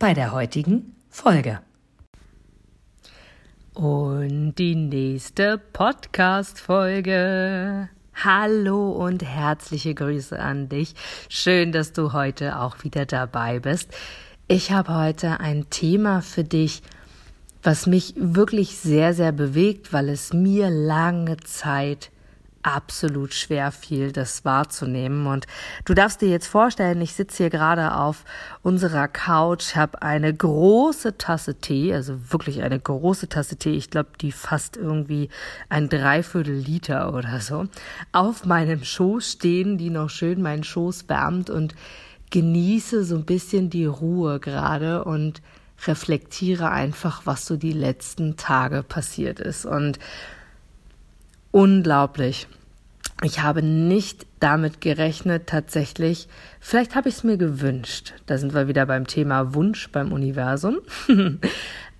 bei der heutigen Folge. Und die nächste Podcast-Folge. Hallo und herzliche Grüße an dich. Schön, dass du heute auch wieder dabei bist. Ich habe heute ein Thema für dich, was mich wirklich sehr, sehr bewegt, weil es mir lange Zeit absolut schwer fiel, das wahrzunehmen. Und du darfst dir jetzt vorstellen, ich sitze hier gerade auf unserer Couch, habe eine große Tasse Tee, also wirklich eine große Tasse Tee, ich glaube, die fast irgendwie ein Dreiviertel Liter oder so, auf meinem Schoß stehen, die noch schön meinen Schoß wärmt und genieße so ein bisschen die Ruhe gerade und reflektiere einfach, was so die letzten Tage passiert ist. Und unglaublich. Ich habe nicht damit gerechnet, tatsächlich, vielleicht habe ich es mir gewünscht. Da sind wir wieder beim Thema Wunsch beim Universum.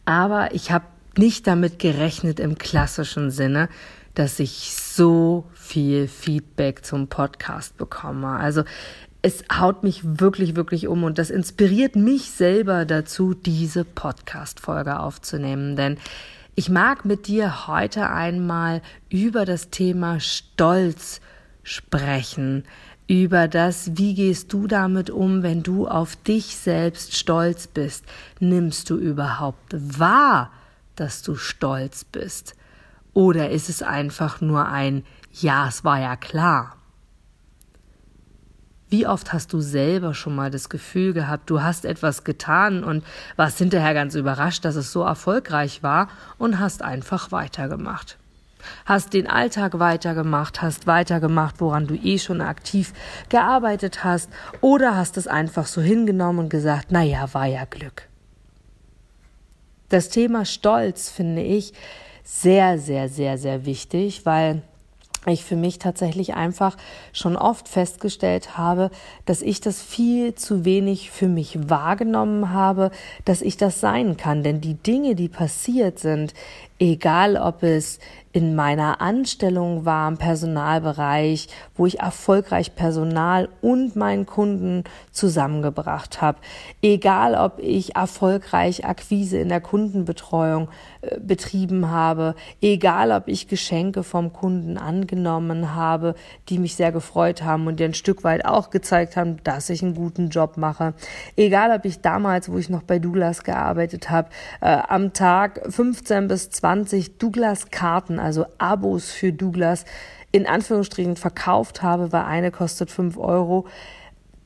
Aber ich habe nicht damit gerechnet im klassischen Sinne, dass ich so viel Feedback zum Podcast bekomme. Also es haut mich wirklich, wirklich um und das inspiriert mich selber dazu, diese Podcast-Folge aufzunehmen. Denn ich mag mit dir heute einmal über das Thema Stolz sprechen, über das, wie gehst du damit um, wenn du auf dich selbst stolz bist. Nimmst du überhaupt wahr, dass du stolz bist? Oder ist es einfach nur ein Ja, es war ja klar? Wie oft hast du selber schon mal das Gefühl gehabt, du hast etwas getan und warst hinterher ganz überrascht, dass es so erfolgreich war und hast einfach weitergemacht? Hast den Alltag weitergemacht, hast weitergemacht, woran du eh schon aktiv gearbeitet hast, oder hast es einfach so hingenommen und gesagt, na ja, war ja Glück. Das Thema Stolz finde ich sehr, sehr, sehr, sehr wichtig, weil ich für mich tatsächlich einfach schon oft festgestellt habe, dass ich das viel zu wenig für mich wahrgenommen habe, dass ich das sein kann. Denn die Dinge, die passiert sind, egal ob es in meiner Anstellung war im Personalbereich, wo ich erfolgreich Personal und meinen Kunden zusammengebracht habe. Egal, ob ich erfolgreich Akquise in der Kundenbetreuung äh, betrieben habe, egal, ob ich Geschenke vom Kunden angenommen habe, die mich sehr gefreut haben und die ein Stück weit auch gezeigt haben, dass ich einen guten Job mache. Egal, ob ich damals, wo ich noch bei Douglas gearbeitet habe, äh, am Tag 15 bis 20 Douglas-Karten also Abos für Douglas, in Anführungsstrichen verkauft habe, weil eine kostet fünf Euro.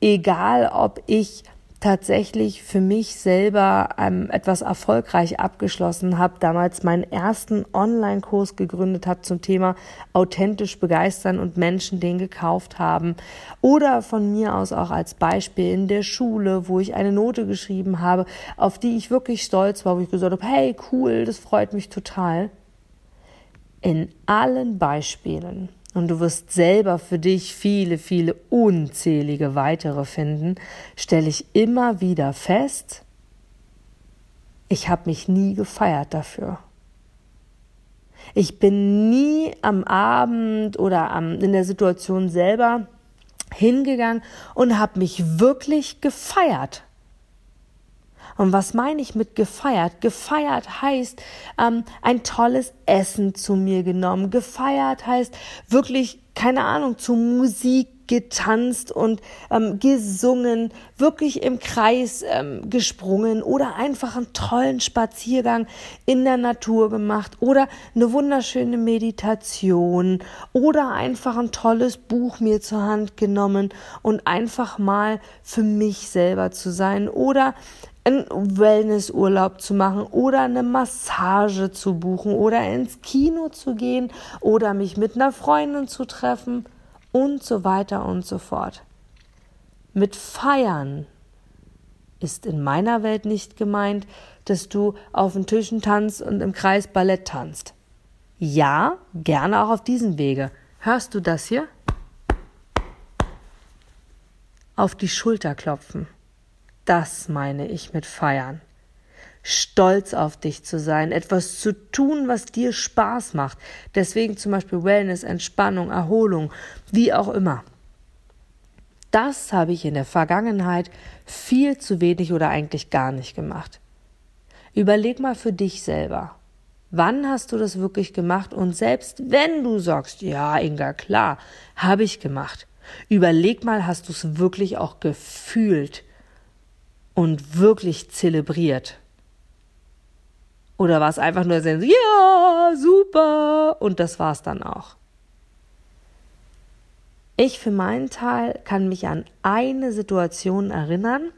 Egal, ob ich tatsächlich für mich selber ähm, etwas erfolgreich abgeschlossen habe, damals meinen ersten Online-Kurs gegründet habe zum Thema authentisch begeistern und Menschen den gekauft haben. Oder von mir aus auch als Beispiel in der Schule, wo ich eine Note geschrieben habe, auf die ich wirklich stolz war, wo ich gesagt habe, hey cool, das freut mich total. In allen Beispielen, und du wirst selber für dich viele, viele unzählige weitere finden, stelle ich immer wieder fest, ich habe mich nie gefeiert dafür. Ich bin nie am Abend oder am, in der Situation selber hingegangen und habe mich wirklich gefeiert. Und was meine ich mit gefeiert? Gefeiert heißt ähm, ein tolles Essen zu mir genommen. Gefeiert heißt wirklich, keine Ahnung, zu Musik getanzt und ähm, gesungen, wirklich im Kreis ähm, gesprungen oder einfach einen tollen Spaziergang in der Natur gemacht oder eine wunderschöne Meditation oder einfach ein tolles Buch mir zur Hand genommen und einfach mal für mich selber zu sein oder einen Wellnessurlaub zu machen oder eine Massage zu buchen oder ins Kino zu gehen oder mich mit einer Freundin zu treffen und so weiter und so fort. Mit Feiern ist in meiner Welt nicht gemeint, dass du auf den Tischen tanzt und im Kreis Ballett tanzt. Ja, gerne auch auf diesem Wege. Hörst du das hier? Auf die Schulter klopfen. Das meine ich mit feiern. Stolz auf dich zu sein, etwas zu tun, was dir Spaß macht. Deswegen zum Beispiel Wellness, Entspannung, Erholung, wie auch immer. Das habe ich in der Vergangenheit viel zu wenig oder eigentlich gar nicht gemacht. Überleg mal für dich selber. Wann hast du das wirklich gemacht? Und selbst wenn du sagst, ja, Inga, klar, habe ich gemacht. Überleg mal, hast du es wirklich auch gefühlt und wirklich zelebriert? Oder war es einfach nur so, ja, super, und das war es dann auch? Ich für meinen Teil kann mich an eine Situation erinnern,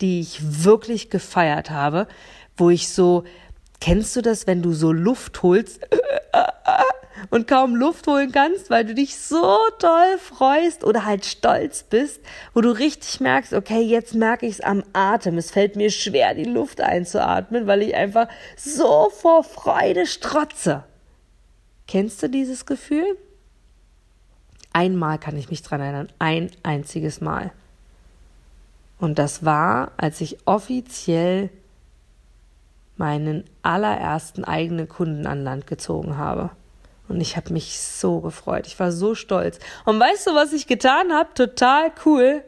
die ich wirklich gefeiert habe, wo ich so, kennst du das, wenn du so Luft holst und kaum Luft holen kannst, weil du dich so toll freust oder halt stolz bist, wo du richtig merkst, okay, jetzt merke ich es am Atem. Es fällt mir schwer, die Luft einzuatmen, weil ich einfach so vor Freude strotze. Kennst du dieses Gefühl? Einmal kann ich mich dran erinnern, ein einziges Mal. Und das war, als ich offiziell meinen allerersten eigenen Kunden an Land gezogen habe. Und ich habe mich so gefreut. Ich war so stolz. Und weißt du, was ich getan habe? Total cool.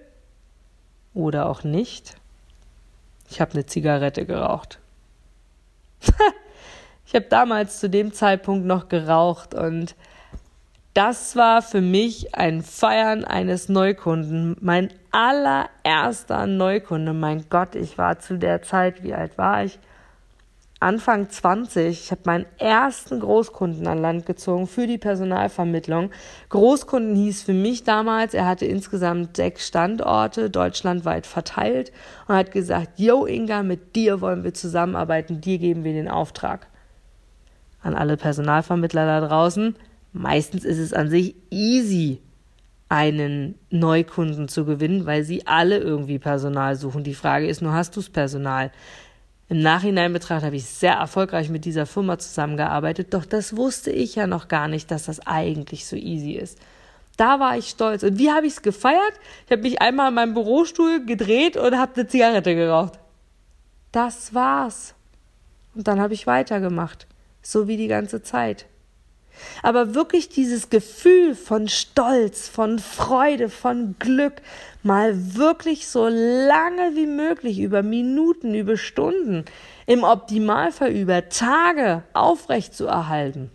Oder auch nicht. Ich habe eine Zigarette geraucht. ich habe damals zu dem Zeitpunkt noch geraucht und das war für mich ein Feiern eines Neukunden, mein allererster Neukunde. Mein Gott, ich war zu der Zeit, wie alt war ich? Anfang 20. Ich habe meinen ersten Großkunden an Land gezogen für die Personalvermittlung. Großkunden hieß für mich damals, er hatte insgesamt sechs Standorte deutschlandweit verteilt und hat gesagt, yo Inga, mit dir wollen wir zusammenarbeiten, dir geben wir den Auftrag. An alle Personalvermittler da draußen, Meistens ist es an sich easy, einen Neukunden zu gewinnen, weil sie alle irgendwie Personal suchen. Die Frage ist nur, hast du das Personal? Im Nachhinein betrachtet habe ich sehr erfolgreich mit dieser Firma zusammengearbeitet, doch das wusste ich ja noch gar nicht, dass das eigentlich so easy ist. Da war ich stolz. Und wie habe ich es gefeiert? Ich habe mich einmal in meinem Bürostuhl gedreht und habe eine Zigarette geraucht. Das war's. Und dann habe ich weitergemacht. So wie die ganze Zeit. Aber wirklich dieses Gefühl von Stolz, von Freude, von Glück, mal wirklich so lange wie möglich, über Minuten, über Stunden, im Optimalfall über Tage aufrecht zu erhalten,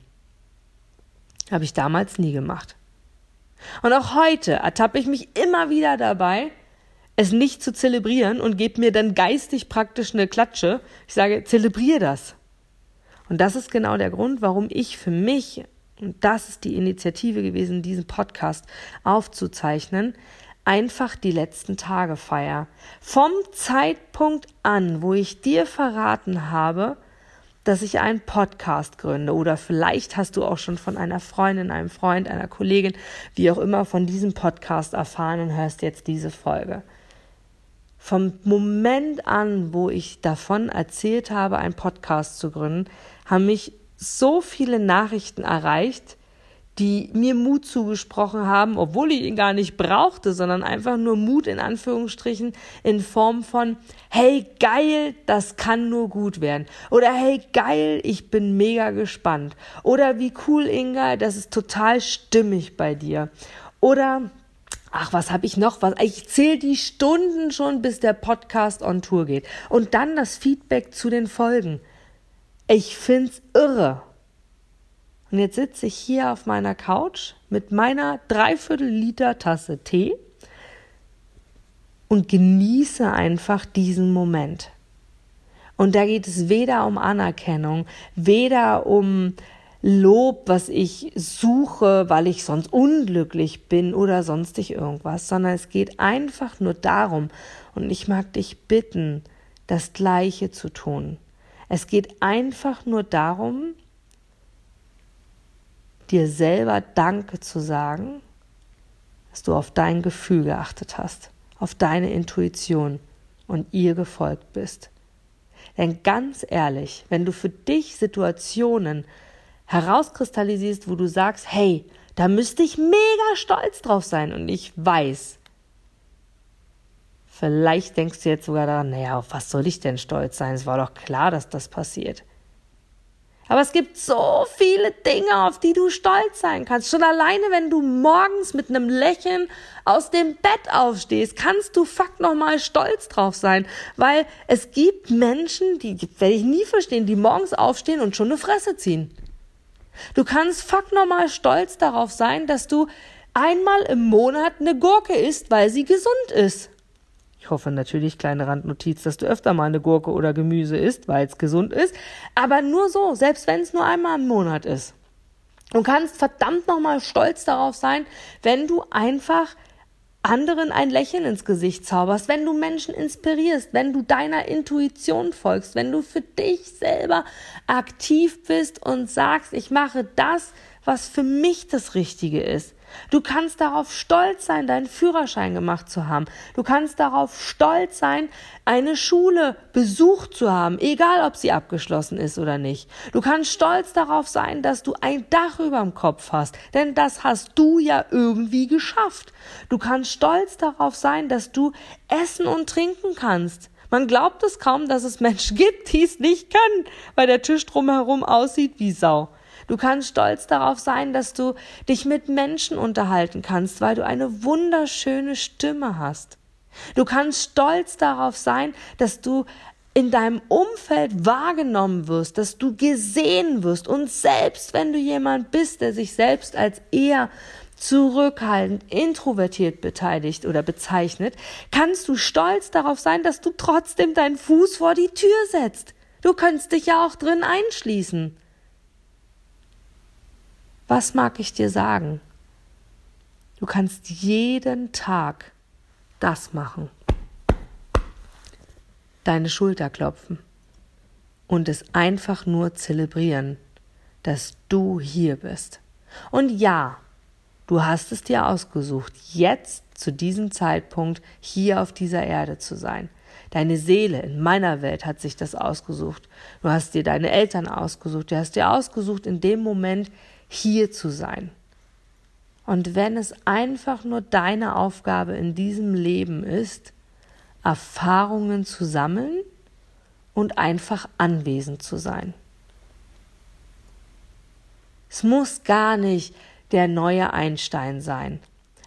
habe ich damals nie gemacht. Und auch heute ertappe ich mich immer wieder dabei, es nicht zu zelebrieren und gebe mir dann geistig praktisch eine Klatsche. Ich sage, zelebriere das. Und das ist genau der Grund, warum ich für mich, und das ist die Initiative gewesen, diesen Podcast aufzuzeichnen, einfach die letzten Tage feier. Vom Zeitpunkt an, wo ich dir verraten habe, dass ich einen Podcast gründe oder vielleicht hast du auch schon von einer Freundin, einem Freund, einer Kollegin, wie auch immer von diesem Podcast erfahren und hörst jetzt diese Folge. Vom Moment an, wo ich davon erzählt habe, einen Podcast zu gründen, haben mich so viele Nachrichten erreicht, die mir Mut zugesprochen haben, obwohl ich ihn gar nicht brauchte, sondern einfach nur Mut in Anführungsstrichen in Form von, hey geil, das kann nur gut werden. Oder hey geil, ich bin mega gespannt. Oder wie cool, Inga, das ist total stimmig bei dir. Oder Ach, was habe ich noch? Was? Ich zähle die Stunden schon, bis der Podcast on Tour geht. Und dann das Feedback zu den Folgen. Ich find's irre. Und jetzt sitze ich hier auf meiner Couch mit meiner Dreiviertel Liter Tasse Tee und genieße einfach diesen Moment. Und da geht es weder um Anerkennung, weder um Lob, was ich suche, weil ich sonst unglücklich bin oder sonstig irgendwas, sondern es geht einfach nur darum, und ich mag dich bitten, das Gleiche zu tun. Es geht einfach nur darum, dir selber Danke zu sagen, dass du auf dein Gefühl geachtet hast, auf deine Intuition und ihr gefolgt bist. Denn ganz ehrlich, wenn du für dich Situationen herauskristallisierst, wo du sagst, hey, da müsste ich mega stolz drauf sein und ich weiß, vielleicht denkst du jetzt sogar daran, naja, auf was soll ich denn stolz sein? Es war doch klar, dass das passiert. Aber es gibt so viele Dinge, auf die du stolz sein kannst. Schon alleine, wenn du morgens mit einem Lächeln aus dem Bett aufstehst, kannst du fuck nochmal stolz drauf sein. Weil es gibt Menschen, die werde ich nie verstehen, die morgens aufstehen und schon eine Fresse ziehen. Du kannst fuck nochmal stolz darauf sein, dass du einmal im Monat eine Gurke isst, weil sie gesund ist. Ich hoffe natürlich, kleine Randnotiz, dass du öfter mal eine Gurke oder Gemüse isst, weil es gesund ist. Aber nur so, selbst wenn es nur einmal im Monat ist. Du kannst verdammt nochmal stolz darauf sein, wenn du einfach anderen ein Lächeln ins Gesicht zauberst, wenn du Menschen inspirierst, wenn du deiner Intuition folgst, wenn du für dich selber aktiv bist und sagst, ich mache das, was für mich das Richtige ist. Du kannst darauf stolz sein, deinen Führerschein gemacht zu haben. Du kannst darauf stolz sein, eine Schule besucht zu haben, egal ob sie abgeschlossen ist oder nicht. Du kannst stolz darauf sein, dass du ein Dach über dem Kopf hast, denn das hast du ja irgendwie geschafft. Du kannst stolz darauf sein, dass du essen und trinken kannst. Man glaubt es kaum, dass es Menschen gibt, die es nicht können, weil der Tisch drumherum aussieht wie Sau. Du kannst stolz darauf sein, dass du dich mit Menschen unterhalten kannst, weil du eine wunderschöne Stimme hast. Du kannst stolz darauf sein, dass du in deinem Umfeld wahrgenommen wirst, dass du gesehen wirst und selbst wenn du jemand bist, der sich selbst als eher zurückhaltend, introvertiert beteiligt oder bezeichnet, kannst du stolz darauf sein, dass du trotzdem deinen Fuß vor die Tür setzt. Du könntest dich ja auch drin einschließen. Was mag ich dir sagen? Du kannst jeden Tag das machen. Deine Schulter klopfen und es einfach nur zelebrieren, dass du hier bist. Und ja, du hast es dir ausgesucht, jetzt zu diesem Zeitpunkt hier auf dieser Erde zu sein. Deine Seele in meiner Welt hat sich das ausgesucht. Du hast dir deine Eltern ausgesucht. Du hast dir ausgesucht, in dem Moment hier zu sein. Und wenn es einfach nur deine Aufgabe in diesem Leben ist, Erfahrungen zu sammeln und einfach anwesend zu sein. Es muss gar nicht der neue Einstein sein.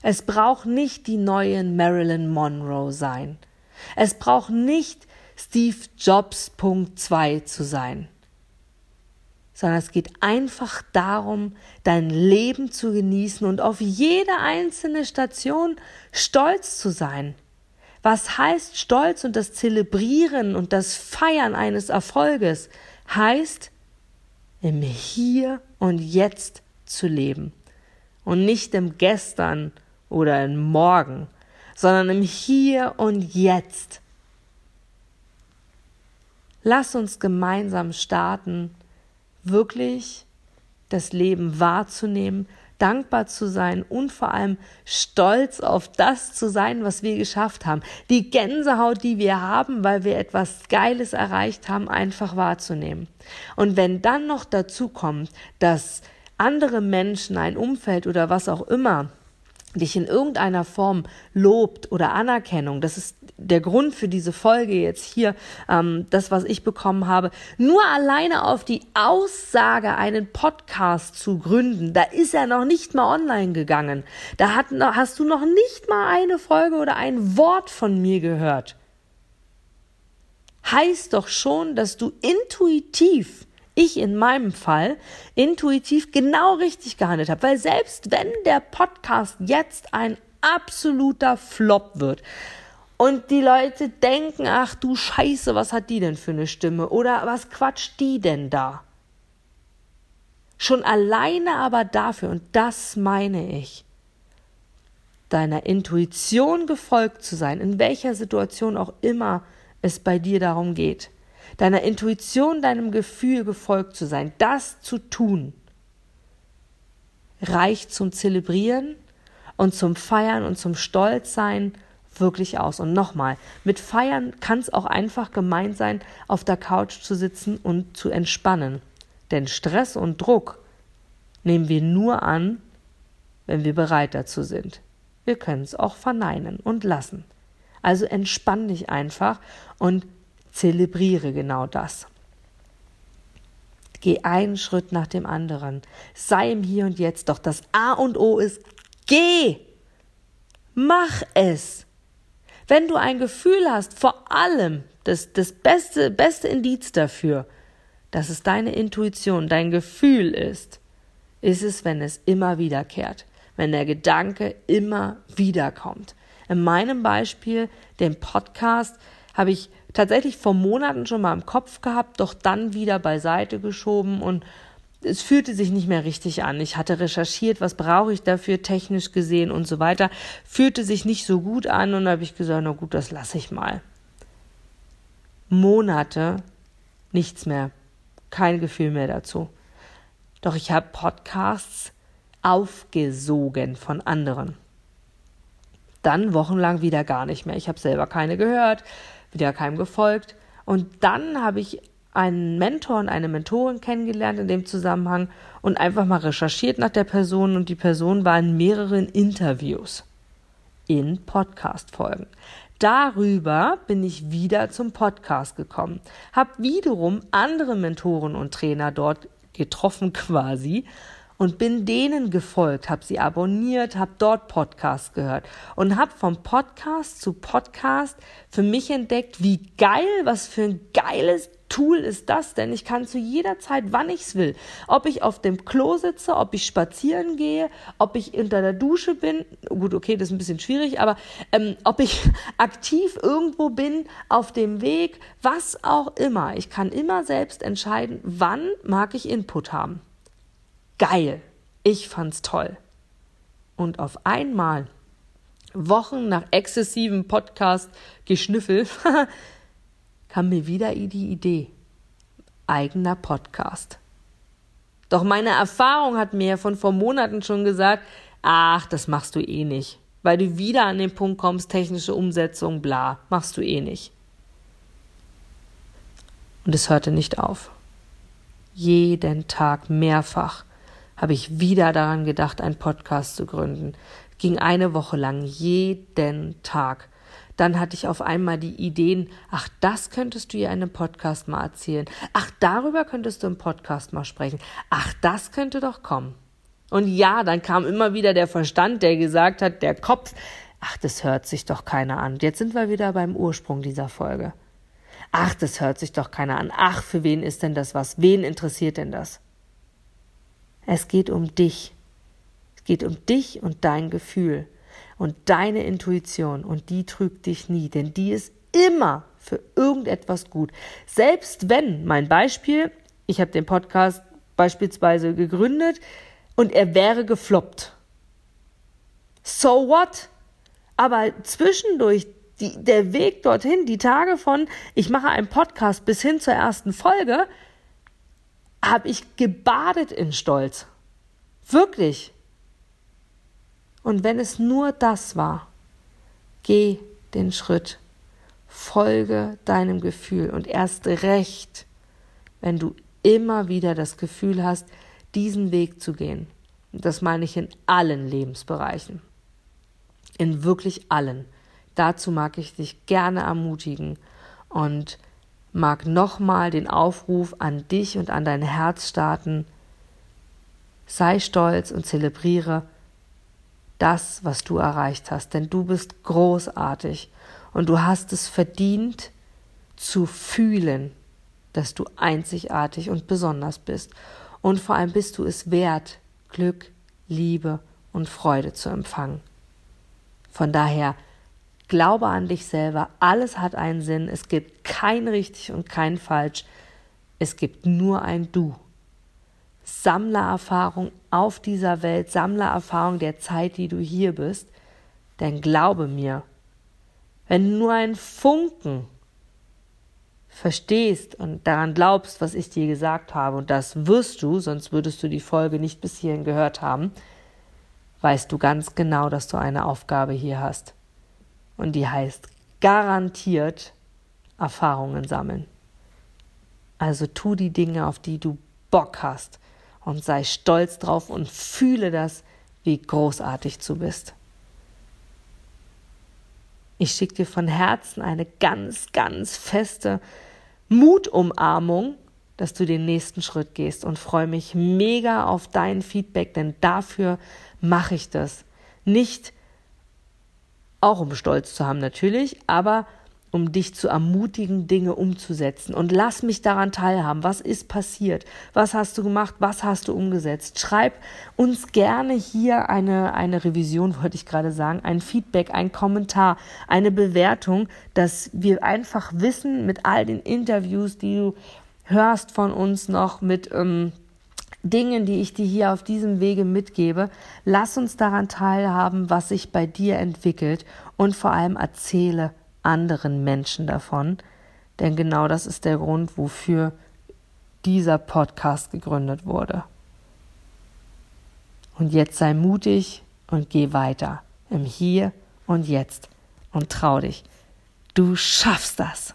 Es braucht nicht die neue Marilyn Monroe sein. Es braucht nicht Steve Jobs Punkt 2 zu sein sondern es geht einfach darum, dein Leben zu genießen und auf jede einzelne Station stolz zu sein. Was heißt Stolz und das Zelebrieren und das Feiern eines Erfolges? Heißt, im Hier und Jetzt zu leben und nicht im Gestern oder im Morgen, sondern im Hier und Jetzt. Lass uns gemeinsam starten wirklich das Leben wahrzunehmen, dankbar zu sein und vor allem stolz auf das zu sein, was wir geschafft haben. Die Gänsehaut, die wir haben, weil wir etwas Geiles erreicht haben, einfach wahrzunehmen. Und wenn dann noch dazu kommt, dass andere Menschen, ein Umfeld oder was auch immer dich in irgendeiner Form lobt oder Anerkennung, das ist der Grund für diese Folge jetzt hier, ähm, das, was ich bekommen habe, nur alleine auf die Aussage, einen Podcast zu gründen, da ist er noch nicht mal online gegangen. Da hat, hast du noch nicht mal eine Folge oder ein Wort von mir gehört. Heißt doch schon, dass du intuitiv ich in meinem Fall intuitiv genau richtig gehandelt habe. Weil selbst wenn der Podcast jetzt ein absoluter Flop wird und die Leute denken, ach du Scheiße, was hat die denn für eine Stimme? Oder was quatscht die denn da? Schon alleine aber dafür, und das meine ich, deiner Intuition gefolgt zu sein, in welcher Situation auch immer es bei dir darum geht deiner Intuition, deinem Gefühl gefolgt zu sein, das zu tun, reicht zum Zelebrieren und zum Feiern und zum Stolzsein, wirklich aus. Und nochmal, mit Feiern kann es auch einfach gemeint sein, auf der Couch zu sitzen und zu entspannen. Denn Stress und Druck nehmen wir nur an, wenn wir bereit dazu sind. Wir können es auch verneinen und lassen. Also entspann dich einfach und zelebriere genau das. Geh einen Schritt nach dem anderen. Sei im Hier und Jetzt. Doch das A und O ist geh. Mach es. Wenn du ein Gefühl hast, vor allem das, das beste, beste Indiz dafür, dass es deine Intuition, dein Gefühl ist, ist es, wenn es immer wiederkehrt, wenn der Gedanke immer wiederkommt. In meinem Beispiel, dem Podcast, habe ich tatsächlich vor Monaten schon mal im Kopf gehabt, doch dann wieder beiseite geschoben und es fühlte sich nicht mehr richtig an. Ich hatte recherchiert, was brauche ich dafür, technisch gesehen und so weiter. Fühlte sich nicht so gut an und da habe ich gesagt, na gut, das lasse ich mal. Monate, nichts mehr, kein Gefühl mehr dazu. Doch ich habe Podcasts aufgesogen von anderen. Dann wochenlang wieder gar nicht mehr. Ich habe selber keine gehört, wieder keinem gefolgt. Und dann habe ich einen Mentor und eine Mentorin kennengelernt in dem Zusammenhang und einfach mal recherchiert nach der Person und die Person war in mehreren Interviews in Podcast-Folgen. Darüber bin ich wieder zum Podcast gekommen, habe wiederum andere Mentoren und Trainer dort getroffen quasi und bin denen gefolgt, habe sie abonniert, habe dort Podcasts gehört und habe vom Podcast zu Podcast für mich entdeckt, wie geil, was für ein geiles Tool ist das denn? Ich kann zu jeder Zeit, wann ich's will, ob ich auf dem Klo sitze, ob ich spazieren gehe, ob ich unter der Dusche bin, gut, okay, das ist ein bisschen schwierig, aber ähm, ob ich aktiv irgendwo bin, auf dem Weg, was auch immer. Ich kann immer selbst entscheiden, wann mag ich Input haben. Geil. Ich fand's toll. Und auf einmal, Wochen nach exzessivem Podcast-Geschnüffel, kam mir wieder die Idee. Eigener Podcast. Doch meine Erfahrung hat mir von vor Monaten schon gesagt, ach, das machst du eh nicht. Weil du wieder an den Punkt kommst, technische Umsetzung, bla, machst du eh nicht. Und es hörte nicht auf. Jeden Tag mehrfach habe ich wieder daran gedacht, einen Podcast zu gründen. Ging eine Woche lang, jeden Tag. Dann hatte ich auf einmal die Ideen, ach, das könntest du ja in einem Podcast mal erzählen. Ach, darüber könntest du im Podcast mal sprechen. Ach, das könnte doch kommen. Und ja, dann kam immer wieder der Verstand, der gesagt hat, der Kopf, ach, das hört sich doch keiner an. Jetzt sind wir wieder beim Ursprung dieser Folge. Ach, das hört sich doch keiner an. Ach, für wen ist denn das was? Wen interessiert denn das? Es geht um dich. Es geht um dich und dein Gefühl und deine Intuition und die trügt dich nie, denn die ist immer für irgendetwas gut. Selbst wenn, mein Beispiel, ich habe den Podcast beispielsweise gegründet und er wäre gefloppt. So what? Aber zwischendurch die, der Weg dorthin, die Tage von, ich mache einen Podcast bis hin zur ersten Folge, habe ich gebadet in Stolz. Wirklich. Und wenn es nur das war, geh den Schritt, folge deinem Gefühl und erst recht, wenn du immer wieder das Gefühl hast, diesen Weg zu gehen. Das meine ich in allen Lebensbereichen. In wirklich allen. Dazu mag ich dich gerne ermutigen und mag nochmal den Aufruf an dich und an dein Herz starten. Sei stolz und zelebriere das, was du erreicht hast, denn du bist großartig und du hast es verdient zu fühlen, dass du einzigartig und besonders bist. Und vor allem bist du es wert, Glück, Liebe und Freude zu empfangen. Von daher, glaube an dich selber, alles hat einen Sinn, es gibt kein richtig und kein falsch, es gibt nur ein Du. Sammlererfahrung auf dieser Welt, Sammlererfahrung der Zeit, die du hier bist. Denn glaube mir, wenn du nur einen Funken verstehst und daran glaubst, was ich dir gesagt habe, und das wirst du, sonst würdest du die Folge nicht bis hierhin gehört haben, weißt du ganz genau, dass du eine Aufgabe hier hast. Und die heißt garantiert Erfahrungen sammeln. Also tu die Dinge, auf die du Bock hast und sei stolz drauf und fühle das, wie großartig du bist. Ich schicke dir von Herzen eine ganz, ganz feste Mutumarmung, dass du den nächsten Schritt gehst und freue mich mega auf dein Feedback, denn dafür mache ich das. Nicht auch um Stolz zu haben natürlich, aber um dich zu ermutigen, Dinge umzusetzen. Und lass mich daran teilhaben. Was ist passiert? Was hast du gemacht? Was hast du umgesetzt? Schreib uns gerne hier eine, eine Revision, wollte ich gerade sagen, ein Feedback, ein Kommentar, eine Bewertung, dass wir einfach wissen mit all den Interviews, die du hörst von uns noch, mit ähm, Dingen, die ich dir hier auf diesem Wege mitgebe. Lass uns daran teilhaben, was sich bei dir entwickelt und vor allem erzähle anderen Menschen davon, denn genau das ist der Grund, wofür dieser Podcast gegründet wurde. Und jetzt sei mutig und geh weiter im Hier und Jetzt und trau dich. Du schaffst das.